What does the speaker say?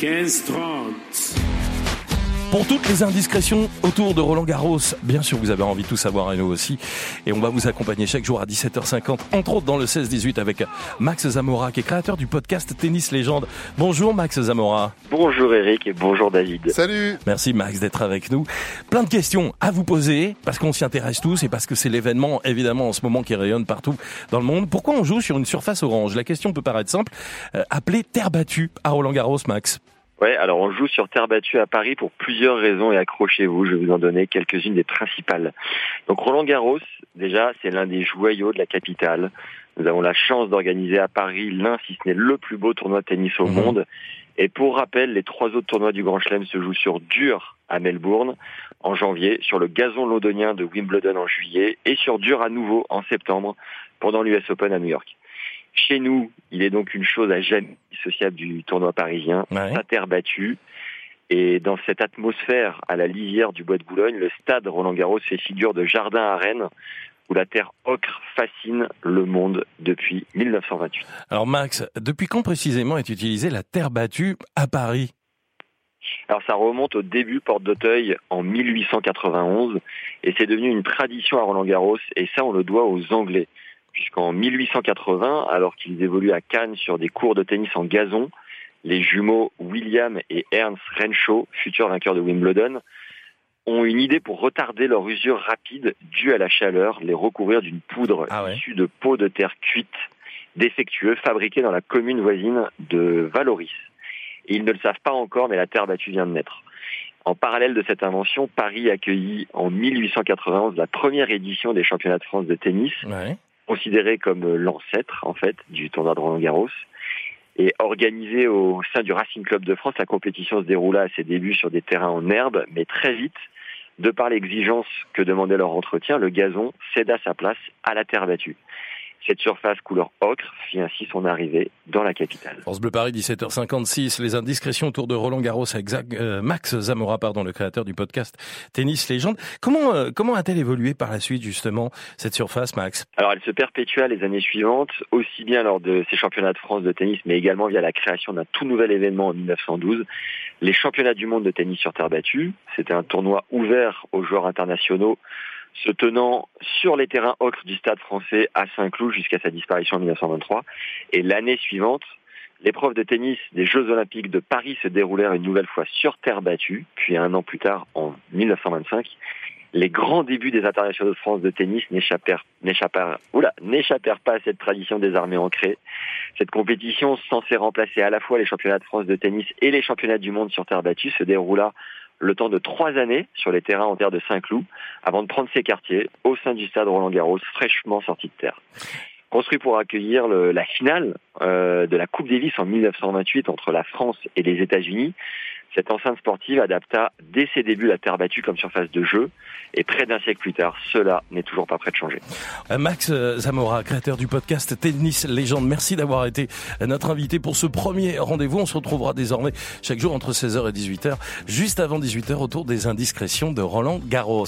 15-30. Pour toutes les indiscrétions autour de Roland Garros, bien sûr vous avez envie de tout savoir et nous aussi. Et on va vous accompagner chaque jour à 17h50, entre autres dans le 16-18 avec Max Zamora qui est créateur du podcast Tennis Légende. Bonjour Max Zamora. Bonjour Eric et bonjour David. Salut Merci Max d'être avec nous. Plein de questions à vous poser parce qu'on s'y intéresse tous et parce que c'est l'événement évidemment en ce moment qui rayonne partout dans le monde. Pourquoi on joue sur une surface orange? La question peut paraître simple. Euh, appelée terre battue à Roland Garros, Max. Ouais, alors on joue sur terre battue à Paris pour plusieurs raisons et accrochez-vous, je vais vous en donner quelques-unes des principales. Donc Roland Garros, déjà, c'est l'un des joyaux de la capitale. Nous avons la chance d'organiser à Paris l'un, si ce n'est le plus beau tournoi de tennis au Mhm. monde. Et pour rappel, les trois autres tournois du Grand Chelem se jouent sur dur à Melbourne en janvier, sur le gazon londonien de Wimbledon en juillet et sur dur à nouveau en septembre pendant l'US Open à New York. Chez nous, il est donc une chose à jamais dissociable du tournoi parisien, Ouais. sa terre battue. Et dans cette atmosphère à la lisière du bois de Boulogne, le stade Roland Garros fait figure de jardin à Rennes, où la terre ocre fascine le monde depuis 1928. Alors Max, depuis quand précisément est utilisée la terre battue à Paris? Alors ça remonte au début Porte d'Auteuil en 1891, et c'est devenu une tradition à Roland Garros, et ça on le doit aux Anglais, puisqu'en 1880, alors qu'ils évoluent à Cannes sur des cours de tennis en gazon, les jumeaux William et Ernst Renshaw, futurs vainqueurs de Wimbledon, ont une idée pour retarder leur usure rapide due à la chaleur, les recouvrir d'une poudre Ah ouais. issue de pots de terre cuite défectueux fabriqués dans la commune voisine de Valoris. Et ils ne le savent pas encore, mais la terre battue vient de naître. En parallèle de cette invention, Paris accueillit en 1891 la première édition des championnats de France de tennis, Ouais. Considéré comme l'ancêtre en fait du tournoi de Roland Garros. Et organisée au sein du Racing Club de France, la compétition se déroula à ses débuts sur des terrains en herbe, mais très vite, de par l'exigence que demandait leur entretien, le gazon céda sa place à la terre battue. Cette surface couleur ocre fit ainsi son arrivée dans la capitale. France Bleu Paris, 17h56. Les indiscrétions autour de Roland Garros avec euh, Max Zamora, pardon, le créateur du podcast Tennis Légende. Comment, euh, comment a-t-elle évolué par la suite, justement, cette surface, Max? Alors elle se perpétua les années suivantes, aussi bien lors de ces championnats de France de tennis, mais également via la création d'un tout nouvel événement en 1912, les championnats du monde de tennis sur terre battue. C'était un tournoi ouvert aux joueurs internationaux, se tenant sur les terrains ocres du stade français à Saint-Cloud jusqu'à sa disparition en 1923. Et l'année suivante, l'épreuve de tennis des Jeux Olympiques de Paris se déroulèrent une nouvelle fois sur terre battue, puis un an plus tard, en 1925, les grands débuts des internationaux de France de tennis n'échappèrent, pas à cette tradition désormais ancrée. Cette compétition, censée remplacer à la fois les championnats de France de tennis et les championnats du monde sur terre battue, se déroula le temps de trois années sur les terrains en terre de Saint-Cloud, avant de prendre ses quartiers au sein du stade Roland-Garros, fraîchement sorti de terre. Construit pour accueillir la finale euh, de la Coupe Davis en 1928 entre la France et les États-Unis, cette enceinte sportive adapta dès ses débuts la terre battue comme surface de jeu, et près d'un siècle plus tard, cela n'est toujours pas prêt de changer. Euh, Max euh, Zamora, créateur du podcast Tennis Légende, merci d'avoir été notre invité pour ce premier rendez-vous. On se retrouvera désormais chaque jour entre 16h et 18h, juste avant 18h autour des indiscrétions de Roland Garros.